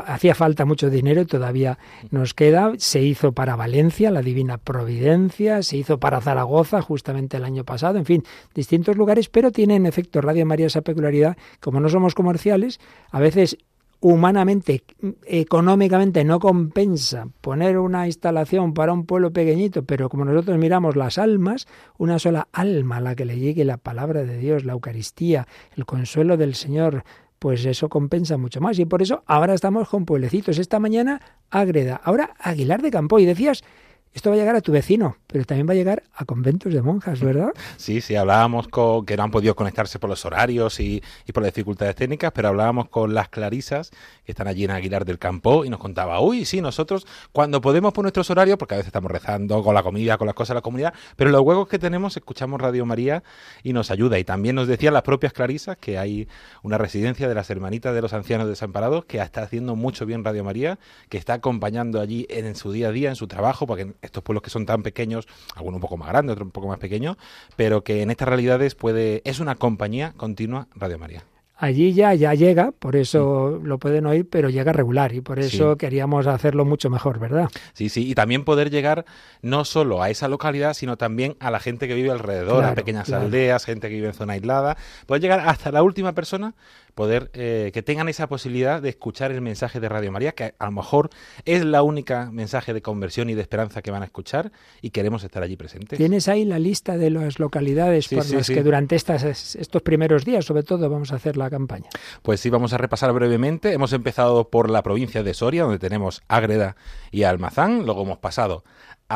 hacía falta mucho dinero todavía nos queda. Se hizo para Valencia la Divina Providencia se hizo para Zaragoza justamente el año pasado en fin distintos lugares pero tiene en efecto Radio María esa peculiaridad como no somos comerciales a veces humanamente, económicamente no compensa poner una instalación para un pueblo pequeñito, pero como nosotros miramos las almas, una sola alma a la que le llegue la palabra de Dios, la Eucaristía, el consuelo del Señor, pues eso compensa mucho más. Y por eso ahora estamos con pueblecitos. Esta mañana Ágreda, ahora Aguilar de Campo. Y decías esto va a llegar a tu vecino, pero también va a llegar a conventos de monjas, ¿verdad? Sí, sí, hablábamos con que no han podido conectarse por los horarios y, por las dificultades técnicas, pero hablábamos con las clarisas que están allí en Aguilar del Campo y nos contaba, uy, sí, nosotros cuando podemos por nuestros horarios, porque a veces estamos rezando con la comida, con las cosas de la comunidad, pero los huevos que tenemos escuchamos Radio María y nos ayuda. Y también nos decían las propias clarisas que hay una residencia de las hermanitas de los ancianos desamparados que está haciendo mucho bien Radio María, que está acompañando allí en su día a día, en su trabajo, porque estos pueblos que son tan pequeños, algunos un poco más grandes, otros un poco más pequeños, pero que en estas realidades puede es una compañía continua Radio María. Allí ya, ya llega, por eso lo pueden oír, pero llega regular y por eso queríamos hacerlo mucho mejor, ¿verdad? Sí, sí, y también poder llegar no solo a esa localidad, sino también a la gente que vive alrededor, a pequeñas aldeas, gente que vive en zona aislada, poder llegar hasta la última persona poder eh, que tengan esa posibilidad de escuchar el mensaje de Radio María, que a lo mejor es la única mensaje de conversión y de esperanza que van a escuchar y queremos estar allí presentes. ¿Tienes ahí la lista de las localidades por las que durante estas, estos primeros días, sobre todo, vamos a hacer la campaña? Pues sí, vamos a repasar brevemente. Hemos empezado por la provincia de Soria, donde tenemos Ágreda y Almazán, luego hemos pasado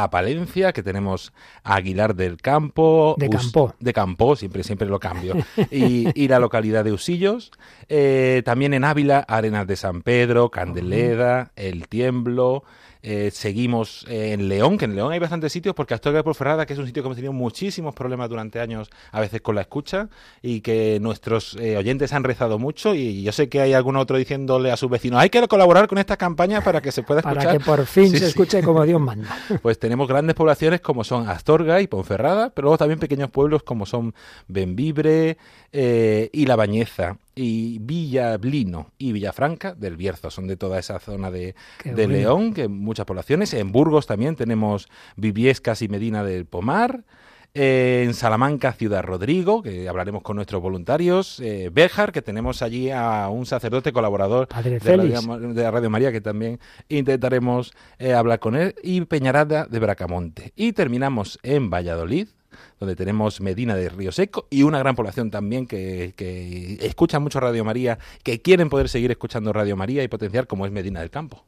a Palencia, que tenemos a Aguilar del Campo. De Campo. De Campo, siempre, siempre lo cambio. y, la localidad de Usillos. Eh, también en Ávila, Arenas de San Pedro, Candeleda, El Tiemblo, eh, seguimos en León, que en León hay bastantes sitios, porque Astorga de Porferrada, que es un sitio que hemos tenido muchísimos problemas durante años, a veces con la escucha, y que nuestros eh, oyentes han rezado mucho, y yo sé que hay algún otro diciéndole a su vecino, hay que colaborar con esta campaña para que se pueda escuchar. Para que por fin se escuche como Dios manda. Pues tenemos grandes poblaciones como son Astorga y Ponferrada, pero luego también pequeños pueblos como son Benvibre eh, y La Bañeza y Villablino y Villafranca del Bierzo, son de toda esa zona de, León, que muchas poblaciones. En Burgos también tenemos Viviescas y Medina del Pomar. En Salamanca, Ciudad Rodrigo, que hablaremos con nuestros voluntarios. Eh, Béjar, que tenemos allí a un sacerdote colaborador de, de, Radio María, que también intentaremos eh, hablar con él. Y Peñarada de Bracamonte. Y terminamos en Valladolid, donde tenemos Medina de Río Seco y una gran población también que, que escucha mucho Radio María, que quieren poder seguir escuchando Radio María y potenciar como es Medina del Campo.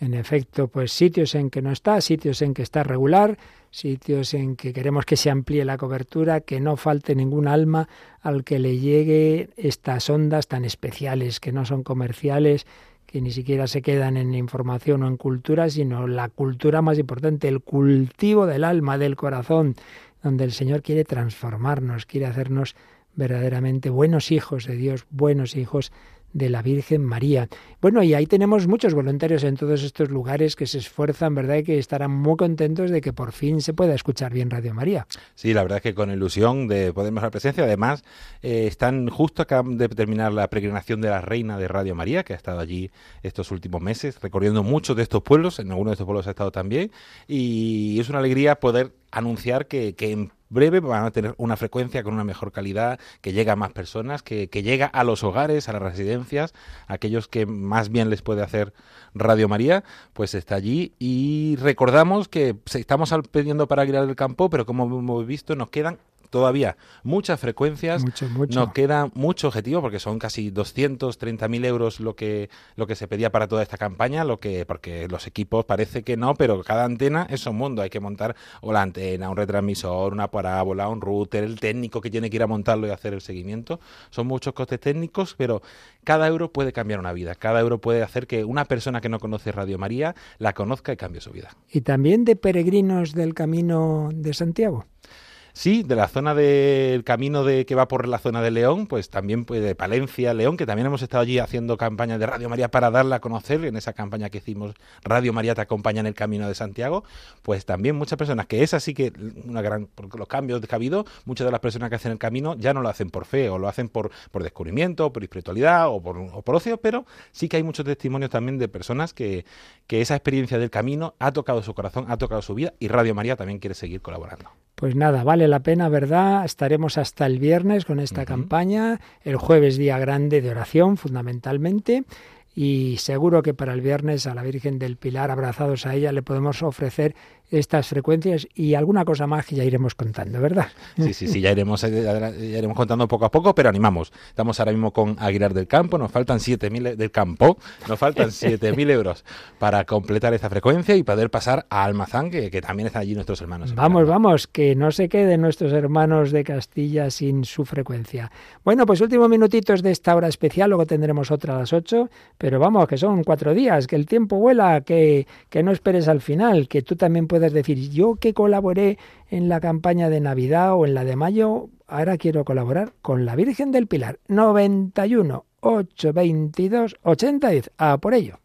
En efecto, pues sitios en que no está, sitios en que está regular, sitios en que queremos que se amplíe la cobertura, que no falte ningún alma al que le llegue estas ondas tan especiales, que no son comerciales, que ni siquiera se quedan en información o en cultura, sino la cultura más importante, el cultivo del alma, del corazón, donde el Señor quiere transformarnos, quiere hacernos verdaderamente buenos hijos de Dios, buenos hijos de la Virgen María. Bueno, y ahí tenemos muchos voluntarios en todos estos lugares que se esfuerzan, ¿verdad? Y que estarán muy contentos de que por fin se pueda escuchar bien Radio María. Sí, la verdad es que con ilusión de poder la presencia. Además, eh, están justo acá de terminar la peregrinación de la Reina de Radio María, que ha estado allí estos últimos meses, recorriendo muchos de estos pueblos. En algunos de estos pueblos ha estado también. Y es una alegría poder anunciar que, que breve van a tener una frecuencia con una mejor calidad, que llega a más personas, que, llega a los hogares, a las residencias, aquellos que más bien les puede hacer Radio María, pues está allí. Y recordamos que estamos pidiendo para Aguilar del Campo, pero como hemos visto, nos quedan todavía muchas frecuencias, nos queda mucho objetivo porque son casi 230.000 euros lo que, lo que se pedía para toda esta campaña, lo que porque los equipos parece que no, pero cada antena es un mundo, hay que montar o la antena, un retransmisor, una parábola, un router, el técnico que tiene que ir a montarlo y hacer el seguimiento. Son muchos costes técnicos, pero cada euro puede cambiar una vida, cada euro puede hacer que una persona que no conoce Radio María la conozca y cambie su vida. Y también de peregrinos del Camino de Santiago. Sí, de la zona del camino de que va por la zona de León, pues también pues, de Palencia, León, que también hemos estado allí haciendo campaña de Radio María para darla a conocer en esa campaña que hicimos Radio María te acompaña en el camino de Santiago, pues también muchas personas que es así que una gran los cambios que ha habido, muchas de las personas que hacen el camino ya no lo hacen por fe o lo hacen por por descubrimiento, por espiritualidad o por, o por ocio, pero sí que hay muchos testimonios también de personas que que esa experiencia del camino ha tocado su corazón, ha tocado su vida y Radio María también quiere seguir colaborando. Pues nada, vale la pena, ¿verdad? Estaremos hasta el viernes con esta campaña, el jueves día grande de oración fundamentalmente y seguro que para el viernes a la Virgen del Pilar, abrazados a ella, le podemos ofrecer estas frecuencias y alguna cosa más que ya iremos contando, ¿verdad? Sí, sí, sí, ya iremos, eh, ya iremos contando poco a poco, pero animamos. Estamos ahora mismo con Aguilar del Campo, nos faltan 7.000 del campo, nos faltan 7.000 euros para completar esta frecuencia y poder pasar a Almazán, que, que también están allí nuestros hermanos. Vamos, vamos, que no se queden nuestros hermanos de Castilla sin su frecuencia. Bueno, pues últimos minutitos de esta hora especial, luego tendremos otra a las 8, pero vamos, que son cuatro días, que el tiempo vuela, que, que no esperes al final, que tú también puedes puedes decir, yo que colaboré en la campaña de Navidad o en la de mayo, ahora quiero colaborar con la Virgen del Pilar. 91 822 8010. A por ello.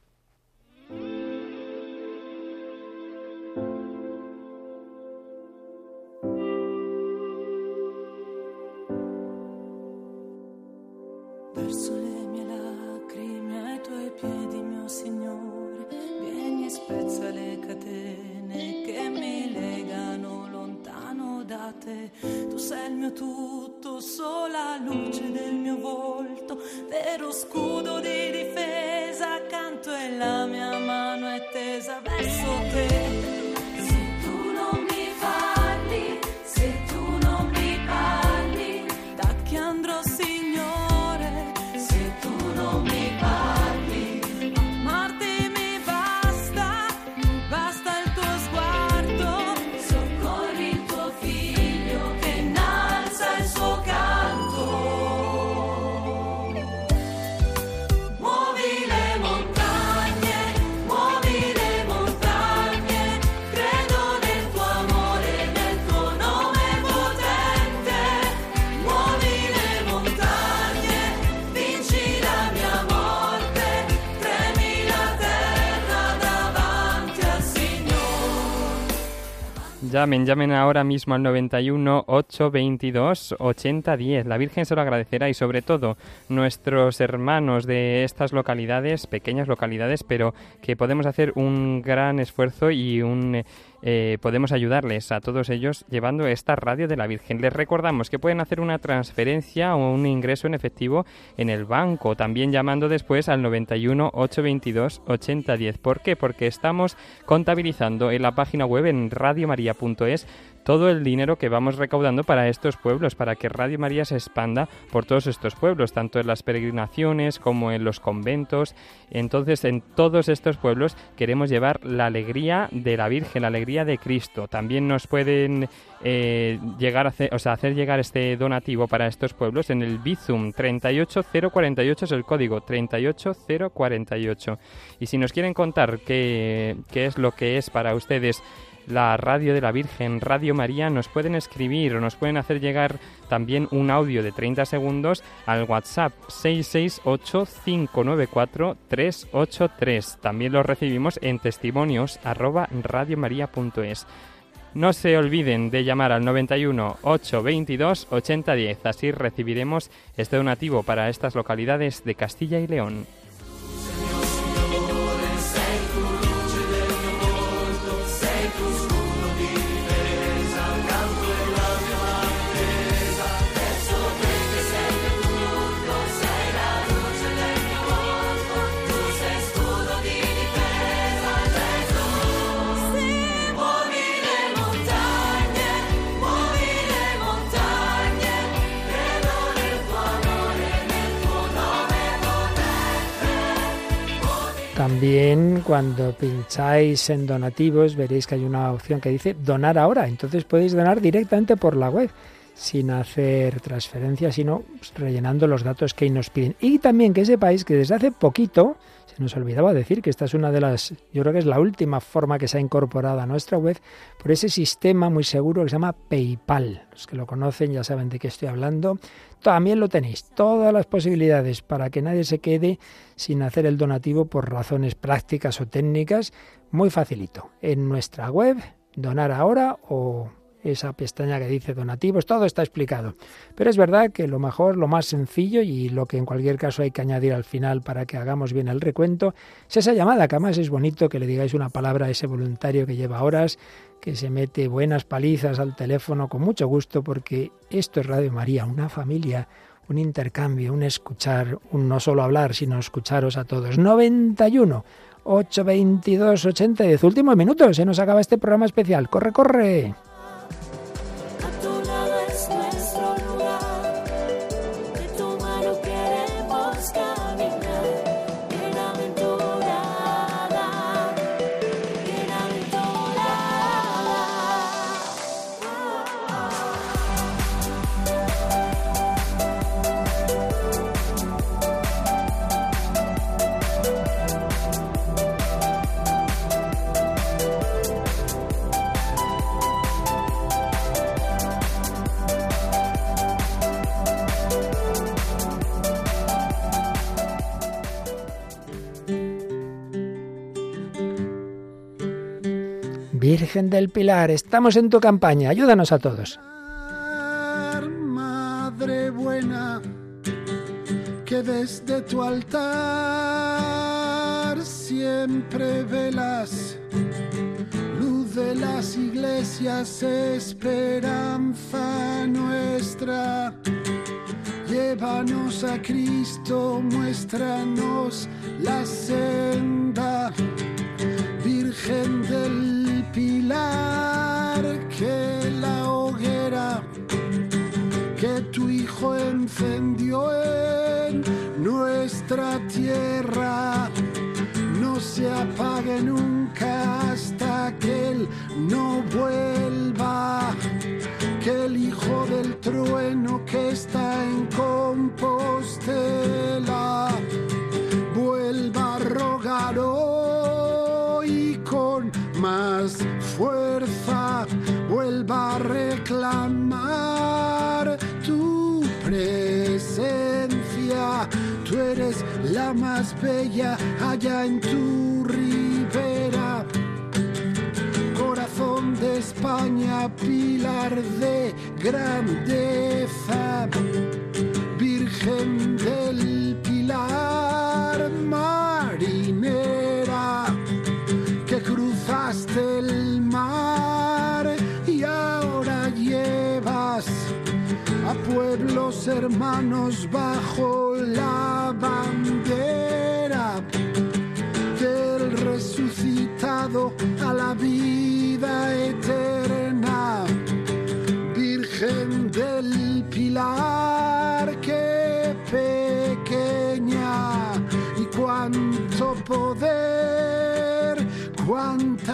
Llamen, llamen ahora mismo al 91 822 8010. La Virgen se lo agradecerá y sobre todo nuestros hermanos de estas localidades, pequeñas localidades, pero que podemos hacer un gran esfuerzo y un eh, podemos ayudarles a todos ellos llevando esta radio de la Virgen. Les recordamos que pueden hacer una transferencia o un ingreso en efectivo en el banco, también llamando después al 91 822 8010. ¿Por qué? Porque estamos contabilizando en la página web en radiomaria.es todo el dinero que vamos recaudando para estos pueblos, para que Radio María se expanda por todos estos pueblos, tanto en las peregrinaciones como en los conventos. Entonces, en todos estos pueblos queremos llevar la alegría de la Virgen, la alegría de Cristo. También nos pueden eh, llegar a hacer, o sea, hacer llegar este donativo para estos pueblos en el Bizum 38048 es el código 38048. Y si nos quieren contar qué, qué es lo que es para ustedes la radio de la Virgen, Radio María, nos pueden escribir o nos pueden hacer llegar también un audio de 30 segundos al WhatsApp 668-594-383. También lo recibimos en testimonios. No se olviden de llamar al 91 822 8010, así recibiremos este donativo para estas localidades de Castilla y León. También cuando pincháis en donativos veréis que hay una opción que dice donar ahora. Entonces podéis donar directamente por la web sin hacer transferencias, sino rellenando los datos que nos piden. Y también que sepáis que desde hace poquito, se nos olvidaba decir que esta es una de las, yo creo que es la última forma que se ha incorporado a nuestra web por ese sistema muy seguro que se llama PayPal. Los que lo conocen ya saben de qué estoy hablando. También lo tenéis, todas las posibilidades para que nadie se quede sin hacer el donativo por razones prácticas o técnicas. Muy facilito. En nuestra web, donar ahora o esa pestaña que dice donativos, todo está explicado. Pero es verdad que lo mejor, lo más sencillo y lo que en cualquier caso hay que añadir al final para que hagamos bien el recuento, es esa llamada, que además es bonito que le digáis una palabra a ese voluntario que lleva horas, que se mete buenas palizas al teléfono con mucho gusto, porque esto es Radio María, una familia, un intercambio, un escuchar, un no solo hablar, sino escucharos a todos. 91 822 80 10. Último minuto, se nos acaba este programa especial. Corre, corre. Virgen del Pilar, estamos en tu campaña, ayúdanos a todos. Madre buena, que desde tu altar siempre velas, luz de las iglesias, esperanza nuestra. Llévanos a Cristo, muéstranos la senda, Virgen del pilar que la hoguera que tu Hijo encendió en nuestra tierra no se apague nunca hasta que Él no vuelva. Que el Hijo del trueno que está en Compostela más fuerza vuelva a reclamar tu presencia. Tú eres la más bella allá en tu ribera. Corazón de España, pilar de grandeza. Virgen del cruzaste el mar y ahora llevas a pueblos hermanos bajo la bandera del resucitado a la vida eterna. Virgen del Pilar, qué pequeña y cuánto poder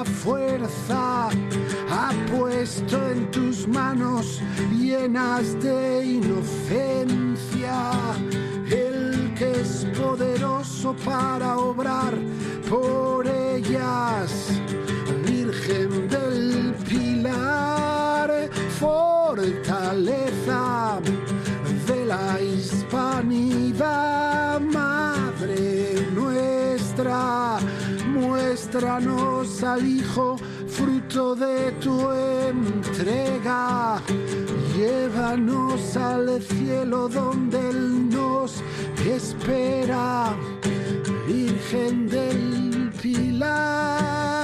fuerza ha puesto en tus manos llenas de inocencia. El que es poderoso para obrar de tu entrega. Llévanos al cielo donde Él nos espera. Virgen del Pilar,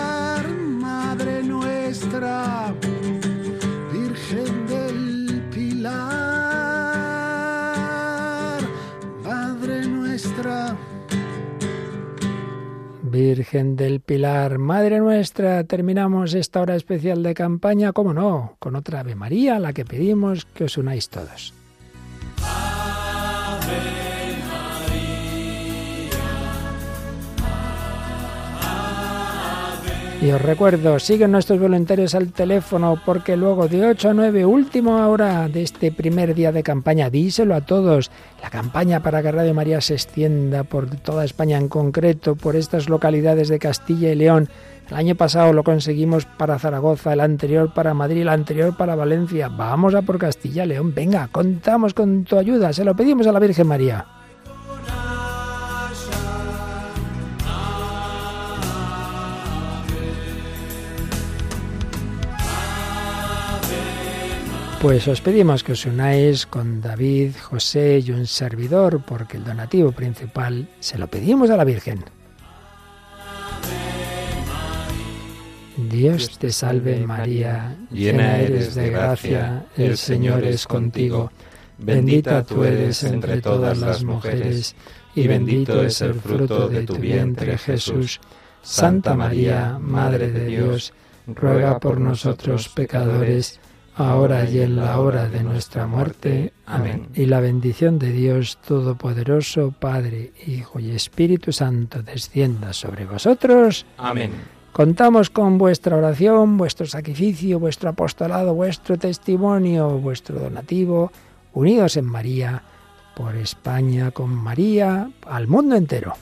Virgen del Pilar, Madre nuestra, terminamos esta hora especial de campaña, cómo no, con otra Ave María, la que pedimos que os unáis todos. Y os recuerdo, siguen nuestros voluntarios al teléfono porque luego de 8 a 9, última hora de este primer día de campaña, díselo a todos, la campaña para que Radio María se extienda por toda España en concreto, por estas localidades de Castilla y León. El año pasado lo conseguimos para Zaragoza, el anterior para Madrid, el anterior para Valencia. Vamos a por Castilla y León. Venga, contamos con tu ayuda, se lo pedimos a la Virgen María. Pues os pedimos que os unáis con David, José y un servidor, porque el donativo principal se lo pedimos a la Virgen. Dios te salve María, llena eres de gracia, el Señor es contigo. Bendita tú eres entre todas las mujeres, y bendito es el fruto de tu vientre Jesús. Santa María, Madre de Dios, ruega por nosotros pecadores, ahora y en la hora de nuestra muerte. Amén. Y la bendición de Dios Todopoderoso, Padre, Hijo y Espíritu Santo, descienda sobre vosotros. Amén. Contamos con vuestra oración, vuestro sacrificio, vuestro apostolado, vuestro testimonio, vuestro donativo, unidos en María, por España, con María, al mundo entero.